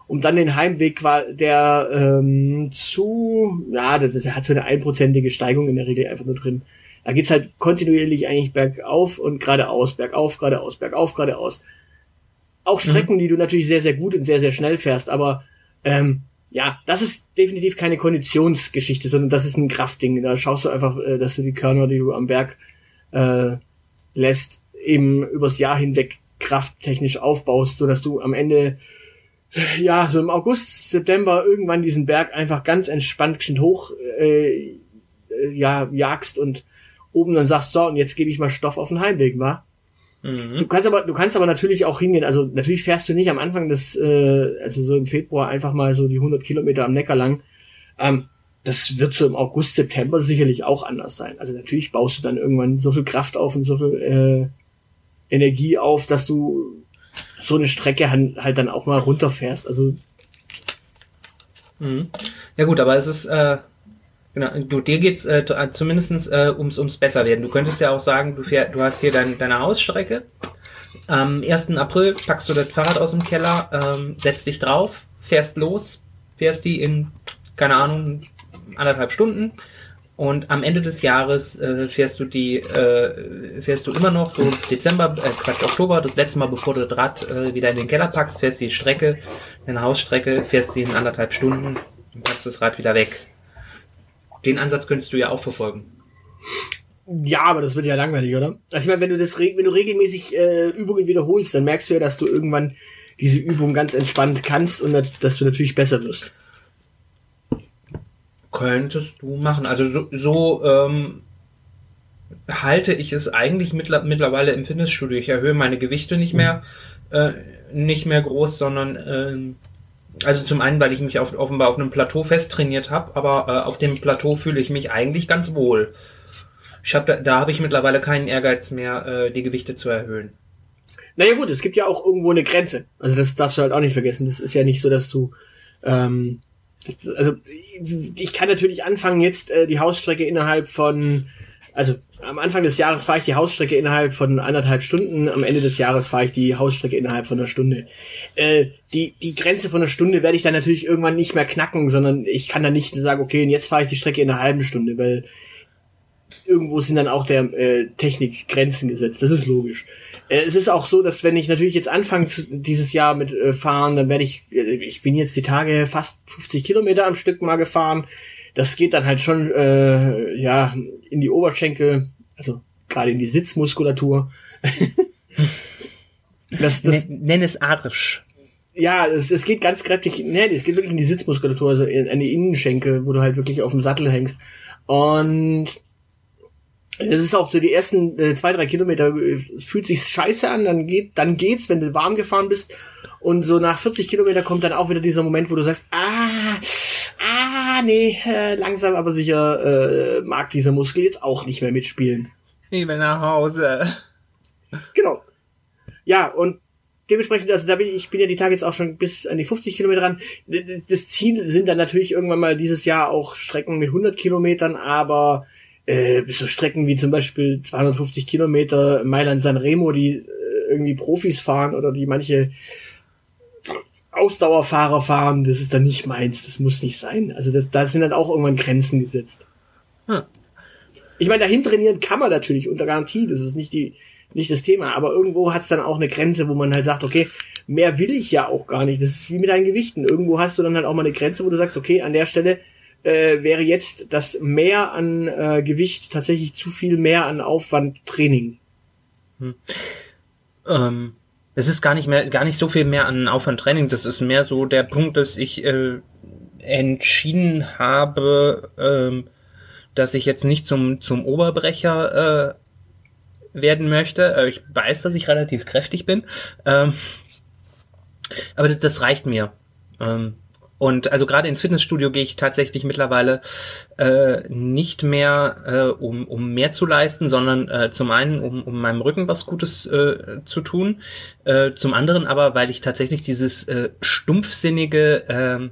um dann den Heimweg, der ähm, zu, ja, das, das hat so eine einprozentige Steigung in der Regel einfach nur drin. Da geht's halt kontinuierlich eigentlich bergauf und geradeaus, bergauf, geradeaus, bergauf, geradeaus. Auch mhm. Strecken, mhm. die du natürlich sehr, sehr gut und sehr, sehr schnell fährst, aber ähm, ja, das ist definitiv keine Konditionsgeschichte, sondern das ist ein Kraftding. Da schaust du einfach, äh, dass du die Körner, die du am Berg äh, lässt, eben übers Jahr hinweg krafttechnisch aufbaust, so dass du am Ende ja so im August, September irgendwann diesen Berg einfach ganz entspannt hoch äh, äh, ja jagst und oben dann sagst so und jetzt gebe ich mal Stoff auf den Heimweg, wa? Mhm. Du kannst aber, du kannst aber natürlich auch hingehen. Also natürlich fährst du nicht am Anfang des, äh, also so im Februar einfach mal so die 100 Kilometer am Neckar lang. Ähm, das wird so im August, September sicherlich auch anders sein. Also natürlich baust du dann irgendwann so viel Kraft auf und so viel äh, Energie auf, dass du so eine Strecke halt dann auch mal runterfährst. Also mhm. ja gut, aber es ist äh, Genau, du, dir geht's äh, äh zumindest äh, ums, ums besser werden. Du könntest ja auch sagen, du, fähr, du hast hier dein, deine Hausstrecke. Am 1. April packst du das Fahrrad aus dem Keller, ähm, setzt dich drauf, fährst los, fährst die in, keine Ahnung, anderthalb Stunden. Und am Ende des Jahres äh, fährst du die, äh, fährst du immer noch so Dezember, äh, Quatsch, Oktober, das letzte Mal, bevor du das Rad äh, wieder in den Keller packst, fährst die Strecke, deine Hausstrecke, fährst sie in anderthalb Stunden und packst das Rad wieder weg den Ansatz könntest du ja auch verfolgen. Ja, aber das wird ja langweilig, oder? Also ich meine, wenn du das wenn du regelmäßig äh, Übungen wiederholst, dann merkst du ja, dass du irgendwann diese Übung ganz entspannt kannst und dass du natürlich besser wirst. Könntest du machen. Also so, so ähm, halte ich es eigentlich mittlerweile im Fitnessstudio. Ich erhöhe meine Gewichte nicht mehr, äh, nicht mehr groß, sondern ähm, also zum einen, weil ich mich auf, offenbar auf einem Plateau fest trainiert habe, aber äh, auf dem Plateau fühle ich mich eigentlich ganz wohl. Ich hab da, da habe ich mittlerweile keinen Ehrgeiz mehr, äh, die Gewichte zu erhöhen. Naja gut, es gibt ja auch irgendwo eine Grenze. Also das darfst du halt auch nicht vergessen. Das ist ja nicht so, dass du ähm, also ich kann natürlich anfangen jetzt äh, die Hausstrecke innerhalb von also am Anfang des Jahres fahre ich die Hausstrecke innerhalb von anderthalb Stunden, am Ende des Jahres fahre ich die Hausstrecke innerhalb von einer Stunde. Äh, die, die Grenze von einer Stunde werde ich dann natürlich irgendwann nicht mehr knacken, sondern ich kann dann nicht sagen, okay, jetzt fahre ich die Strecke in einer halben Stunde, weil irgendwo sind dann auch der äh, Technik Grenzen gesetzt. Das ist logisch. Äh, es ist auch so, dass wenn ich natürlich jetzt anfange dieses Jahr mit äh, fahren, dann werde ich, äh, ich bin jetzt die Tage fast 50 Kilometer am Stück mal gefahren. Das geht dann halt schon, äh, ja, in die Oberschenkel, also gerade in die Sitzmuskulatur. [laughs] das, das, Nenn es adrisch. Ja, es, es geht ganz kräftig, ne, es geht wirklich in die Sitzmuskulatur, also in, in die Innenschenkel, wo du halt wirklich auf dem Sattel hängst. Und das ist auch so die ersten äh, zwei, drei Kilometer äh, fühlt sich scheiße an, dann geht, dann geht's, wenn du warm gefahren bist. Und so nach 40 Kilometer kommt dann auch wieder dieser Moment, wo du sagst, ah, ah, nee, äh, langsam aber sicher äh, mag dieser Muskel jetzt auch nicht mehr mitspielen. Ich will nach Hause. Genau. Ja, und dementsprechend, also da bin ich, ich bin ja die Tage jetzt auch schon bis an die 50 Kilometer dran. Das Ziel sind dann natürlich irgendwann mal dieses Jahr auch Strecken mit 100 Kilometern, aber äh, so Strecken wie zum Beispiel 250 Kilometer Mailand-San Remo, die äh, irgendwie Profis fahren oder die manche Ausdauerfahrer fahren, das ist dann nicht meins, das muss nicht sein. Also das, da sind dann auch irgendwann Grenzen gesetzt. Hm. Ich meine, dahin trainieren kann man natürlich unter Garantie, das ist nicht die nicht das Thema, aber irgendwo hat es dann auch eine Grenze, wo man halt sagt, okay, mehr will ich ja auch gar nicht. Das ist wie mit deinen Gewichten. Irgendwo hast du dann halt auch mal eine Grenze, wo du sagst, okay, an der Stelle äh, wäre jetzt das mehr an äh, Gewicht tatsächlich zu viel mehr an Aufwand Training. Hm. Ähm, es ist gar nicht mehr, gar nicht so viel mehr an Aufwand Training. Das ist mehr so der Punkt, dass ich äh, entschieden habe, ähm, dass ich jetzt nicht zum zum Oberbrecher äh, werden möchte. Äh, ich weiß, dass ich relativ kräftig bin, ähm, aber das, das reicht mir. Ähm, und also gerade ins Fitnessstudio gehe ich tatsächlich mittlerweile äh, nicht mehr, äh, um, um mehr zu leisten, sondern äh, zum einen, um, um meinem Rücken was Gutes äh, zu tun, äh, zum anderen aber, weil ich tatsächlich dieses äh, stumpfsinnige äh,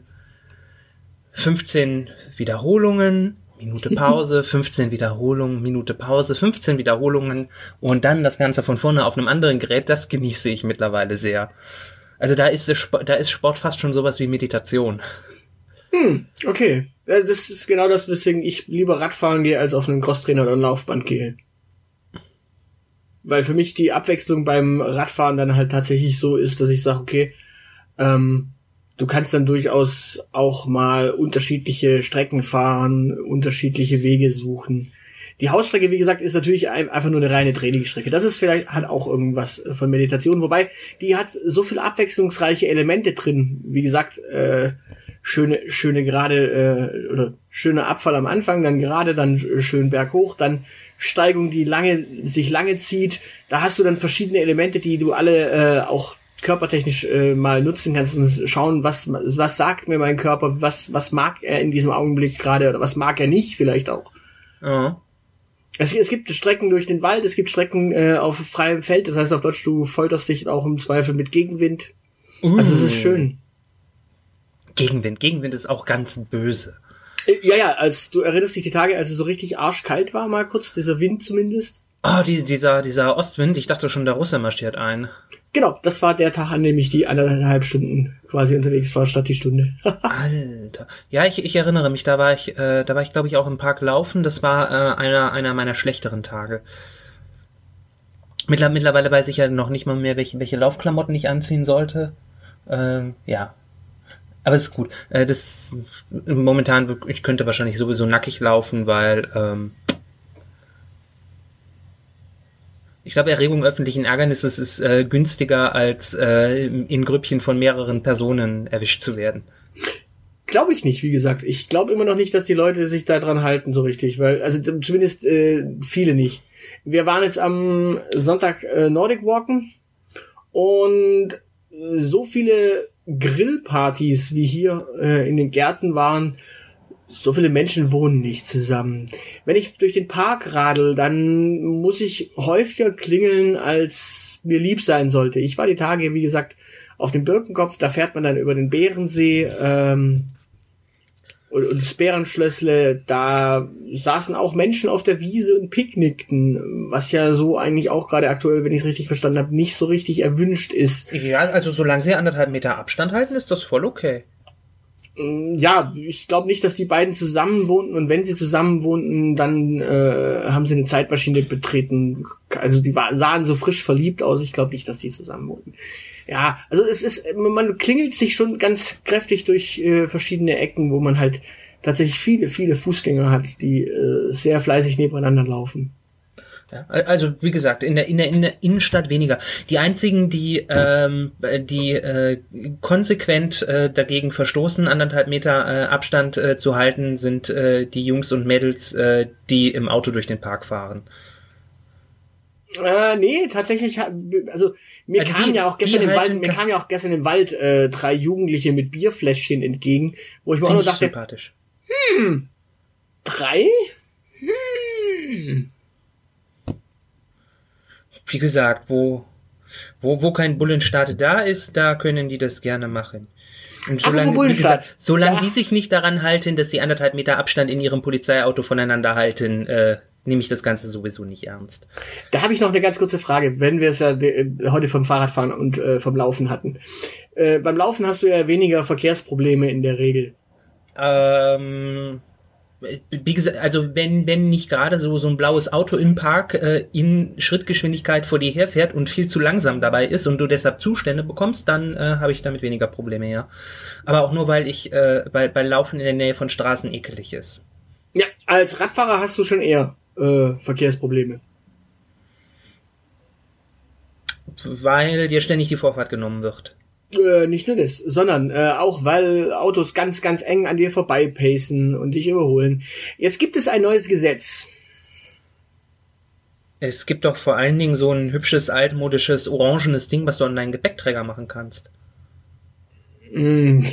15 [laughs] Wiederholungen, Minute Pause, 15 Wiederholungen, Minute Pause, 15 Wiederholungen und dann das Ganze von vorne auf einem anderen Gerät, das genieße ich mittlerweile sehr. Also da ist, da ist Sport fast schon sowas wie Meditation. Hm, okay. Das ist genau das, weswegen ich lieber Radfahren gehe, als auf einen Crosstrainer oder ein Laufband gehe. Weil für mich die Abwechslung beim Radfahren dann halt tatsächlich so ist, dass ich sage, okay, ähm, du kannst dann durchaus auch mal unterschiedliche Strecken fahren, unterschiedliche Wege suchen. Die Hausstrecke, wie gesagt, ist natürlich einfach nur eine reine Trainingsstrecke. Das ist vielleicht, hat auch irgendwas von Meditation, wobei die hat so viel abwechslungsreiche Elemente drin. Wie gesagt, äh, schöne, schöne gerade, äh, oder schöner Abfall am Anfang, dann gerade, dann schön berghoch, dann Steigung, die lange, sich lange zieht. Da hast du dann verschiedene Elemente, die du alle äh, auch körpertechnisch äh, mal nutzen kannst und schauen, was, was sagt mir mein Körper, was, was mag er in diesem Augenblick gerade oder was mag er nicht vielleicht auch. Ja. Es, es gibt Strecken durch den Wald, es gibt Strecken äh, auf freiem Feld, das heißt auf Deutsch, du folterst dich auch im Zweifel mit Gegenwind. Uh. Also es ist schön. Gegenwind, Gegenwind ist auch ganz böse. Äh, ja, ja, als du erinnerst dich die Tage, als es so richtig arschkalt war, mal kurz, dieser Wind zumindest. Oh, die, dieser, dieser Ostwind, ich dachte schon, der Russe marschiert ein. Genau, das war der Tag, an dem ich die anderthalb Stunden quasi unterwegs war, statt die Stunde. [laughs] Alter. Ja, ich, ich erinnere mich, da war ich, äh, da war ich, glaube ich, auch im Park laufen. Das war äh, einer, einer meiner schlechteren Tage. Mittler, mittlerweile weiß ich ja noch nicht mal mehr, welche, welche Laufklamotten ich anziehen sollte. Ähm, ja. Aber es ist gut. Äh, das momentan, ich könnte wahrscheinlich sowieso nackig laufen, weil ähm, Ich glaube, Erregung öffentlichen Ärgernisses ist äh, günstiger, als äh, in Grüppchen von mehreren Personen erwischt zu werden. Glaube ich nicht, wie gesagt. Ich glaube immer noch nicht, dass die Leute sich da dran halten, so richtig, weil, also zumindest äh, viele nicht. Wir waren jetzt am Sonntag äh, Nordic Walken und so viele Grillpartys, wie hier äh, in den Gärten waren, So viele Menschen wohnen nicht zusammen. Wenn ich durch den Park radel, dann muss ich häufiger klingeln, als mir lieb sein sollte. Ich war die Tage, wie gesagt, auf dem Birkenkopf, da fährt man dann über den Bärensee ähm, und, und das Bärenschlössle, da saßen auch Menschen auf der Wiese und picknickten, was ja so eigentlich auch gerade aktuell, wenn ich es richtig verstanden habe, nicht so richtig erwünscht ist. Ja, also solange sie anderthalb Meter Abstand halten, ist das voll okay. Mm, ja, ich glaube nicht, dass die beiden zusammen wohnten und wenn sie zusammen wohnten, dann äh, haben sie eine Zeitmaschine betreten. Also die war, sahen so frisch verliebt aus. Ich glaube nicht, dass die zusammen wohnten. Ja, also es ist, man klingelt sich schon ganz kräftig durch äh, verschiedene Ecken, wo man halt tatsächlich viele, viele Fußgänger hat, die äh, sehr fleißig nebeneinander laufen. Ja, also wie gesagt, in der, in der, in der Innenstadt weniger. Die einzigen, die, ähm, die äh, konsequent äh, dagegen verstoßen, anderthalb Meter äh, Abstand äh, zu halten, sind äh, die Jungs und Mädels, äh, die im Auto durch den Park fahren. Äh, nee, tatsächlich, also mir also kam die, ja auch gestern im Wald, mir kam ja auch gestern im Wald äh, drei Jugendliche mit Bierfläschchen entgegen, wo ich mir auch nur dachte, sympathisch. hm, drei? Hm. Wie gesagt, wo, wo, wo kein Bullenstaat da ist, da können die das gerne machen. Und solange, wie gesagt, solange ja. die sich nicht daran halten, dass sie anderthalb Meter Abstand in ihrem Polizeiauto voneinander halten, äh, nehme ich das Ganze sowieso nicht ernst. Da habe ich noch eine ganz kurze Frage, wenn wir es ja äh, heute vom Fahrradfahren und äh, vom Laufen hatten. Äh, beim Laufen hast du ja weniger Verkehrsprobleme in der Regel. Ähm, wie gesagt, also wenn, wenn nicht gerade so, so ein blaues Auto im Park äh, in Schrittgeschwindigkeit vor dir herfährt und viel zu langsam dabei ist und du deshalb Zustände bekommst, dann äh, habe ich damit weniger Probleme, ja. Aber auch nur, weil ich äh, bei, bei Laufen in der Nähe von Straßen ekelig ist. Ja, als Radfahrer hast du schon eher äh, Verkehrsprobleme? Weil dir ständig die Vorfahrt genommen wird. Äh, nicht nur das, sondern äh, auch weil Autos ganz, ganz eng an dir vorbeipacen und dich überholen. Jetzt gibt es ein neues Gesetz. Es gibt doch vor allen Dingen so ein hübsches, altmodisches, orangenes Ding, was du an deinen Gepäckträger machen kannst. Mm.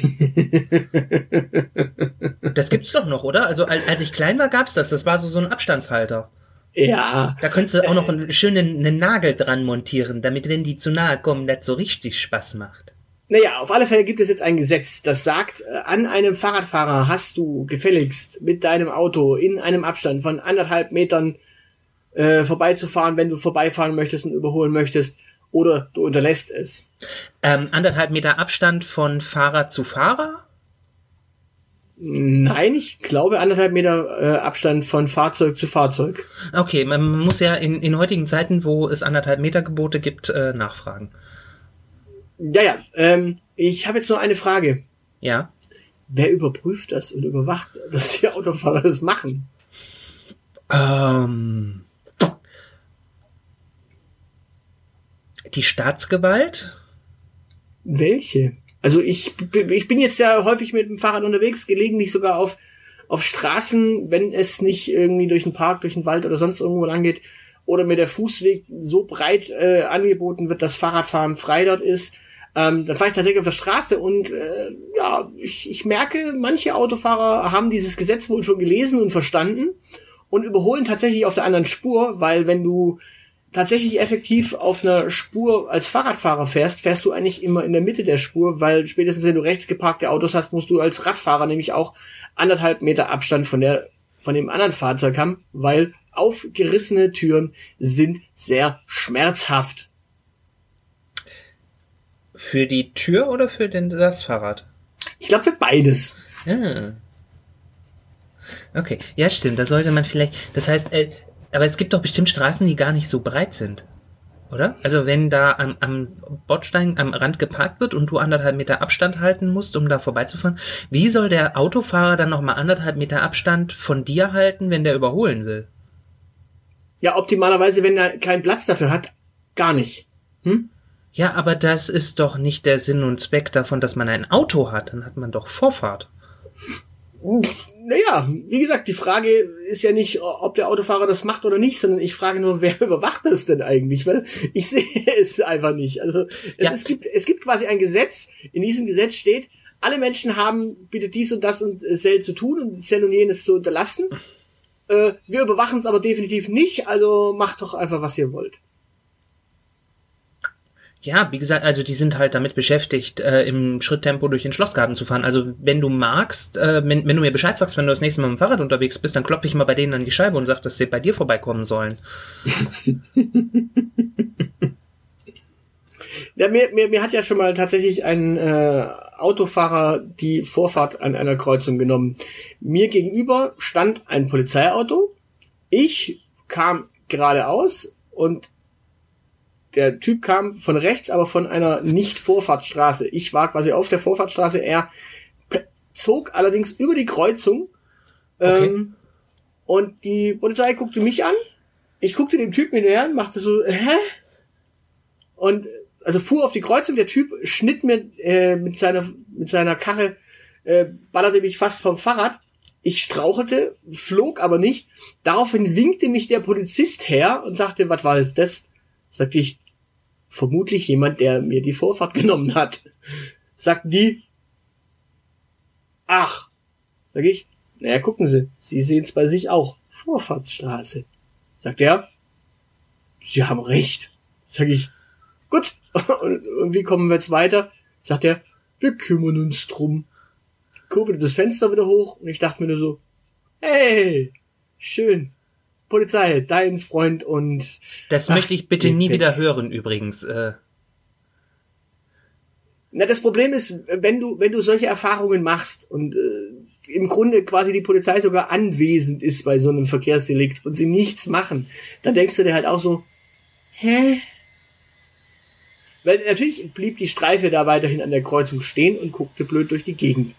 [laughs] das gibt's doch noch, oder? Also als ich klein war, gab's das. Das war so so ein Abstandshalter. Ja. Da könntest du auch noch einen schönen einen Nagel dran montieren, damit, wenn die zu nahe kommen, das so richtig Spaß macht. Naja, auf alle Fälle gibt es jetzt ein Gesetz, das sagt, äh, an einem Fahrradfahrer hast du gefälligst mit deinem Auto in einem Abstand von anderthalb Metern äh, vorbeizufahren, wenn du vorbeifahren möchtest und überholen möchtest oder du unterlässt es. Ähm, anderthalb Meter Abstand von Fahrer zu Fahrer? Nein, ich glaube anderthalb Meter äh, Abstand von Fahrzeug zu Fahrzeug. Okay, man muss ja in, in heutigen Zeiten, wo es anderthalb Meter Gebote gibt, äh, nachfragen. Ja, ja. Ähm, ich habe jetzt nur eine Frage. Ja. Wer überprüft das und überwacht, dass die Autofahrer das machen? Ähm, die Staatsgewalt? Welche? Also ich, ich bin jetzt ja häufig mit dem Fahrrad unterwegs, gelegentlich sogar auf, auf Straßen, wenn es nicht irgendwie durch den Park, durch den Wald oder sonst irgendwo lang geht, oder mir der Fußweg so breit äh, angeboten wird, dass Fahrradfahren frei dort ist, ähm, dann fahre ich tatsächlich auf der Straße und äh, ja, ich, ich merke, manche Autofahrer haben dieses Gesetz wohl schon gelesen und verstanden und überholen tatsächlich auf der anderen Spur, weil wenn du tatsächlich effektiv auf einer Spur als Fahrradfahrer fährst, fährst du eigentlich immer in der Mitte der Spur, weil spätestens wenn du rechts geparkte Autos hast, musst du als Radfahrer nämlich auch anderthalb Meter Abstand von der von dem anderen Fahrzeug haben, weil aufgerissene Türen sind sehr schmerzhaft. Für die Tür oder für den, das Fahrrad? Ich glaube für beides. Ah. Okay, ja stimmt, da sollte man vielleicht, das heißt, äh, aber es gibt doch bestimmt Straßen, die gar nicht so breit sind. Oder? Also wenn da am, am Bordstein am Rand geparkt wird und du anderthalb Meter Abstand halten musst, um da vorbeizufahren, wie soll der Autofahrer dann nochmal anderthalb Meter Abstand von dir halten, wenn der überholen will? Ja, optimalerweise, wenn er keinen Platz dafür hat, gar nicht. Hm? Ja, aber das ist doch nicht der Sinn und Zweck davon, dass man ein Auto hat. Dann hat man doch Vorfahrt. Naja, wie gesagt, die Frage ist ja nicht, ob der Autofahrer das macht oder nicht, sondern ich frage nur, [laughs] wer überwacht das denn eigentlich? Weil ich sehe [laughs] es einfach nicht. Also es, ja. es, gibt, es gibt quasi ein Gesetz, in diesem Gesetz steht, alle Menschen haben bitte dies und das und äh, zu tun und Sel und jenes zu unterlassen. Äh, wir überwachen es aber definitiv nicht, also macht doch einfach, was ihr wollt. Ja, wie gesagt, also die sind halt damit beschäftigt, äh, im Schritttempo durch den Schlossgarten zu fahren. Also wenn du magst, äh, wenn, wenn du mir Bescheid sagst, wenn du das nächste Mal mit dem Fahrrad unterwegs bist, dann klopfe ich mal bei denen an die Scheibe und sag, dass sie bei dir vorbeikommen sollen. [laughs] ja, mir, mir, mir hat ja schon mal tatsächlich ein äh, Autofahrer die Vorfahrt an einer Kreuzung genommen. Mir gegenüber stand ein Polizeiauto. Ich kam geradeaus und der Typ kam von rechts, aber von einer Nicht-Vorfahrtsstraße. Ich war quasi auf der Vorfahrtsstraße. Er zog allerdings über die Kreuzung. Okay. Ähm, und die Polizei guckte mich an. Ich guckte den Typen hinterher und machte so, hä? Und also fuhr auf die Kreuzung. Der Typ schnitt mir äh, mit seiner mit seiner Karre, äh, ballerte mich fast vom Fahrrad. Ich strauchelte, flog aber nicht. Daraufhin winkte mich der Polizist her und sagte, was war jetzt das? Sagte ich, vermutlich jemand, der mir die Vorfahrt [laughs] genommen hat. Sagt die, ach, sag ich, naja, gucken Sie, Sie sehen es bei sich auch. Vorfahrtsstraße. Sagt er, Sie haben recht. Sag ich, gut, [laughs] und wie kommen wir jetzt weiter? Sagt er, wir kümmern uns drum. Kurbelte das Fenster wieder hoch und ich dachte mir nur so, hey, schön, Polizei, dein Freund und. Das ach, möchte ich bitte nie weg. wieder hören, übrigens. Äh. Na, das Problem ist, wenn du, wenn du solche Erfahrungen machst und äh, im Grunde quasi die Polizei sogar anwesend ist bei so einem Verkehrsdelikt und sie nichts machen, dann denkst du dir halt auch so, hä? Weil natürlich blieb die Streife da weiterhin an der Kreuzung stehen und guckte blöd durch die Gegend.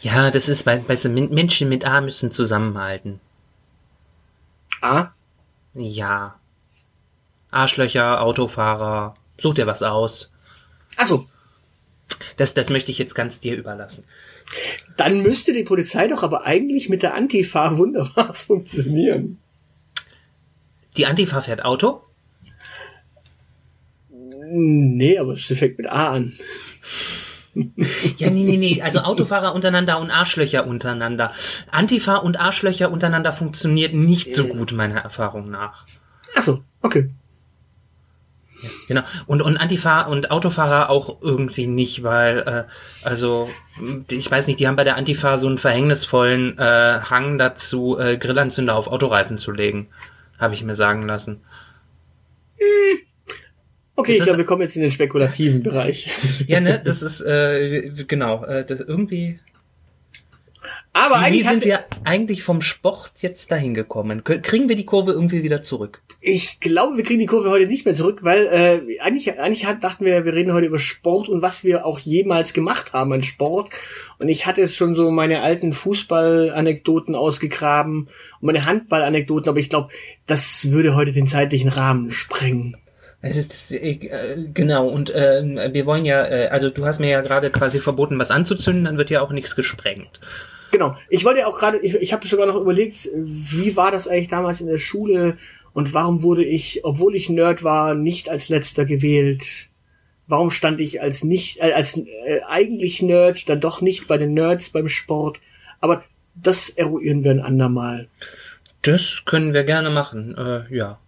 Ja, das ist bei, bei so Menschen mit A müssen zusammenhalten. A? Ja. Arschlöcher, Autofahrer, such dir was aus. Ach so. Das, das möchte ich jetzt ganz dir überlassen. Dann müsste die Polizei doch aber eigentlich mit der Antifa wunderbar [laughs] funktionieren. Die Antifa fährt Auto? Nee, aber sie fängt mit A an. [laughs] Ja, nee, nee, nee. Also Autofahrer untereinander und Arschlöcher untereinander. Antifa und Arschlöcher untereinander funktioniert nicht so gut, meiner Erfahrung nach. Ach so, okay. Ja, genau. Und, und Antifa und Autofahrer auch irgendwie nicht, weil, äh, also, ich weiß nicht, die haben bei der Antifa so einen verhängnisvollen äh, Hang dazu, äh, Grillanzünder auf Autoreifen zu legen. Habe ich mir sagen lassen. Hm. Okay, ich glaube, wir kommen jetzt in den spekulativen Bereich. [laughs] Ja, ne, das ist äh, genau, äh, das irgendwie. Aber eigentlich Wie sind wir eigentlich vom Sport jetzt dahin gekommen? Kriegen wir die Kurve irgendwie wieder zurück? Ich glaube, wir kriegen die Kurve heute nicht mehr zurück, weil äh, eigentlich, eigentlich hat, dachten wir, wir reden heute über Sport und was wir auch jemals gemacht haben an Sport. Und ich hatte schon so meine alten Fußball-Anekdoten ausgegraben und meine Handball-Anekdoten, aber ich glaube, das würde heute den zeitlichen Rahmen sprengen. Es ist das, äh, genau und äh, wir wollen ja, äh, also du hast mir ja gerade quasi verboten, was anzuzünden, dann wird ja auch nichts gesprengt. Genau. Ich wollte ja auch gerade, ich, ich habe sogar noch überlegt, wie war das eigentlich damals in der Schule und warum wurde ich, obwohl ich Nerd war, nicht als letzter gewählt? Warum stand ich als nicht, äh, als äh, eigentlich Nerd, dann doch nicht bei den Nerds beim Sport? Aber das eruieren wir ein andermal. Das können wir gerne machen, äh, ja.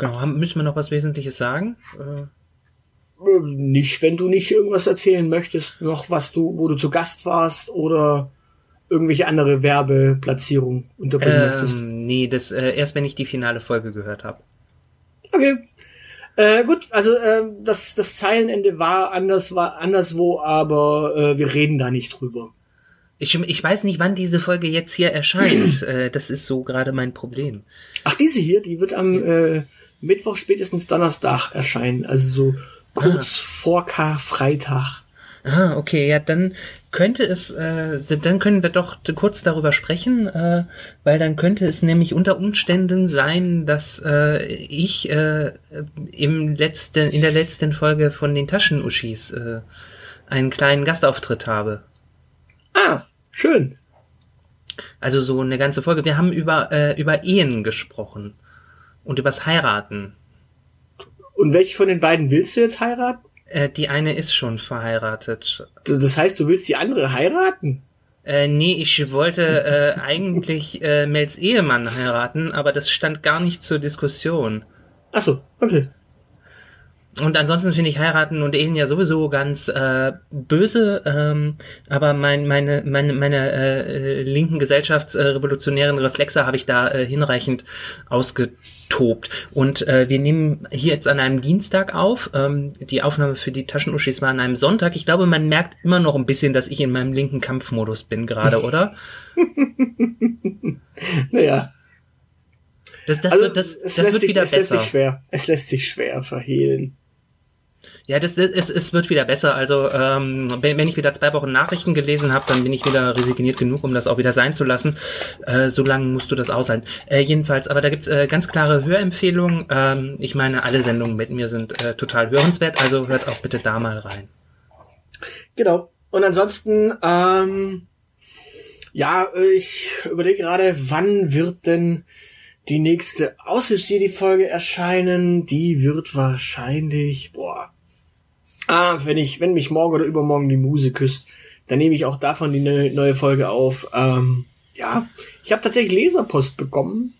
Genau, müssen wir noch was Wesentliches sagen? Äh, nicht, wenn du nicht irgendwas erzählen möchtest, noch was du, wo du zu Gast warst oder irgendwelche andere Werbeplatzierung unterbringen ähm, möchtest. Nee, das äh, erst wenn ich die finale Folge gehört habe. Okay. Äh, gut, also äh, das, das Zeilenende war anders, war anderswo, aber äh, wir reden da nicht drüber. Ich, ich weiß nicht, wann diese Folge jetzt hier erscheint. [clears throat] äh, das ist so gerade mein Problem. Ach, diese hier, die wird am äh, Mittwoch, spätestens Donnerstag erscheinen. Also so kurz ah. vor Karfreitag. Ah, okay, ja, dann könnte es, äh, dann können wir doch kurz darüber sprechen, äh, weil dann könnte es nämlich unter Umständen sein, dass äh, ich äh, im letzten, in der letzten Folge von den Taschenuschis äh, einen kleinen Gastauftritt habe. Ah, schön. Also so eine ganze Folge. Wir haben über äh, über Ehen gesprochen und übers Heiraten. Und welche von den beiden willst du jetzt heiraten? Äh, die eine ist schon verheiratet. Das heißt, du willst die andere heiraten? Äh, nee, ich wollte äh, eigentlich äh, Mels Ehemann heiraten, aber das stand gar nicht zur Diskussion. Ach so, okay. Und ansonsten finde ich heiraten und Ehen ja sowieso ganz äh, böse, ähm, aber mein, meine, meine, meine äh, linken gesellschaftsrevolutionären Reflexe habe ich da äh, hinreichend ausgetobt. Und äh, wir nehmen hier jetzt an einem Dienstag auf. Ähm, die Aufnahme für die Taschenuschis war an einem Sonntag. Ich glaube, man merkt immer noch ein bisschen, dass ich in meinem linken Kampfmodus bin gerade, [laughs] oder? naja. Das, das, also, wird, das, das wird sich, wieder es besser. Lässt sich schwer, es lässt sich schwer verhehlen. Ja, das es, es wird wieder besser. Also ähm, wenn, wenn ich wieder zwei Wochen Nachrichten gelesen habe, dann bin ich wieder resigniert genug, um das auch wieder sein zu lassen. Äh, so lange musst du das aushalten. Äh, jedenfalls, aber da gibt's äh, ganz klare Hörempfehlungen. Ähm, ich meine, alle Sendungen mit mir sind äh, total hörenswert, also hört auch bitte da mal rein. Genau. Und ansonsten, ähm, ja, ich überlege gerade, wann wird denn die nächste Aushilfs-Jedi-Folge erscheinen? Die wird wahrscheinlich, boah, ah, wenn ich, wenn mich morgen oder übermorgen die Muse küsst, dann nehme ich auch davon die ne, neue Folge auf. Ähm, ja, ich habe tatsächlich Leserpost bekommen.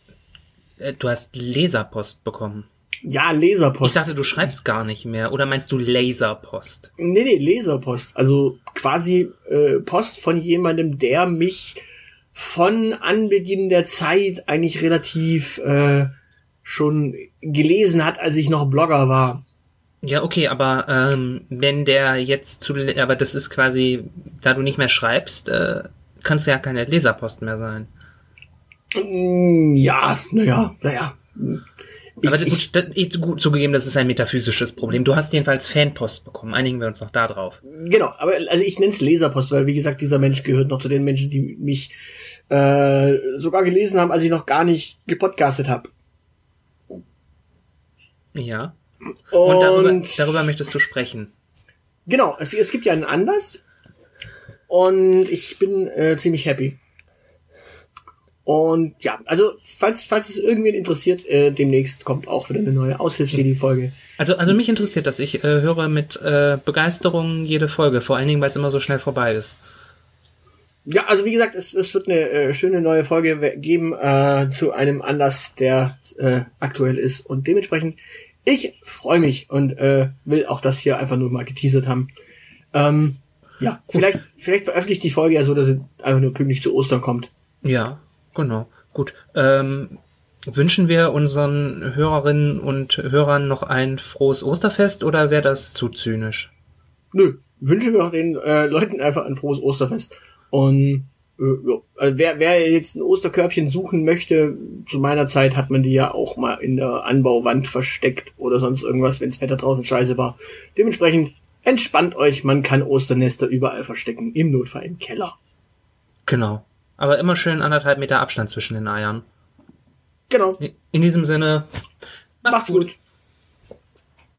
Äh, du hast Leserpost bekommen. Ja, Leserpost. Ich dachte, du schreibst gar nicht mehr. Oder meinst du Laserpost? Nee, nee, Leserpost. Also quasi äh, Post von jemandem, der mich von Anbeginn der Zeit eigentlich relativ äh, schon gelesen hat, als ich noch Blogger war. Ja, okay, aber ähm, wenn der jetzt zu, aber das ist quasi, da du nicht mehr schreibst, äh, kannst du ja keine Leserpost mehr sein. Mm, Ja, naja, naja. aber das, gut, das, ich, gut zugegeben, das ist ein metaphysisches Problem. Du hast jedenfalls Fanpost bekommen. Einigen wir uns noch da drauf. Genau, aber also ich nenne es Leserpost, weil wie gesagt, dieser Mensch gehört noch zu den Menschen, die mich äh, sogar gelesen haben, als ich noch gar nicht gepodcastet habe. Ja. Und, Und darüber, darüber möchtest du sprechen. Genau, es, es gibt ja einen Anlass und ich bin äh, ziemlich happy. Und ja, also falls falls es irgendwen interessiert, äh, demnächst kommt auch wieder eine neue Aushilfs-Folge. Also, also mich interessiert das. Ich äh, höre mit äh, Begeisterung jede Folge, vor allen Dingen, weil es immer so schnell vorbei ist. Ja, also wie gesagt, es, es wird eine äh, schöne neue Folge geben äh, zu einem Anlass, der äh, aktuell ist. Und dementsprechend, ich freue mich und äh, will auch das hier einfach nur mal geteasert haben. Ähm, ja, vielleicht, vielleicht veröffentlicht die Folge ja so, dass sie einfach nur pünktlich zu Ostern kommt. Ja, genau. Gut. Ähm, wünschen wir unseren Hörerinnen und Hörern noch ein frohes Osterfest oder wäre das zu zynisch? Nö, wünschen wir auch den äh, Leuten einfach ein frohes Osterfest. Und äh, also wer, wer jetzt ein Osterkörbchen suchen möchte, zu meiner Zeit hat man die ja auch mal in der Anbauwand versteckt oder sonst irgendwas, wenns Wetter draußen scheiße war. Dementsprechend entspannt euch, man kann Osternester überall verstecken, im Notfall im Keller. Genau. Aber immer schön anderthalb Meter Abstand zwischen den Eiern. Genau. In diesem Sinne, Macht's gut.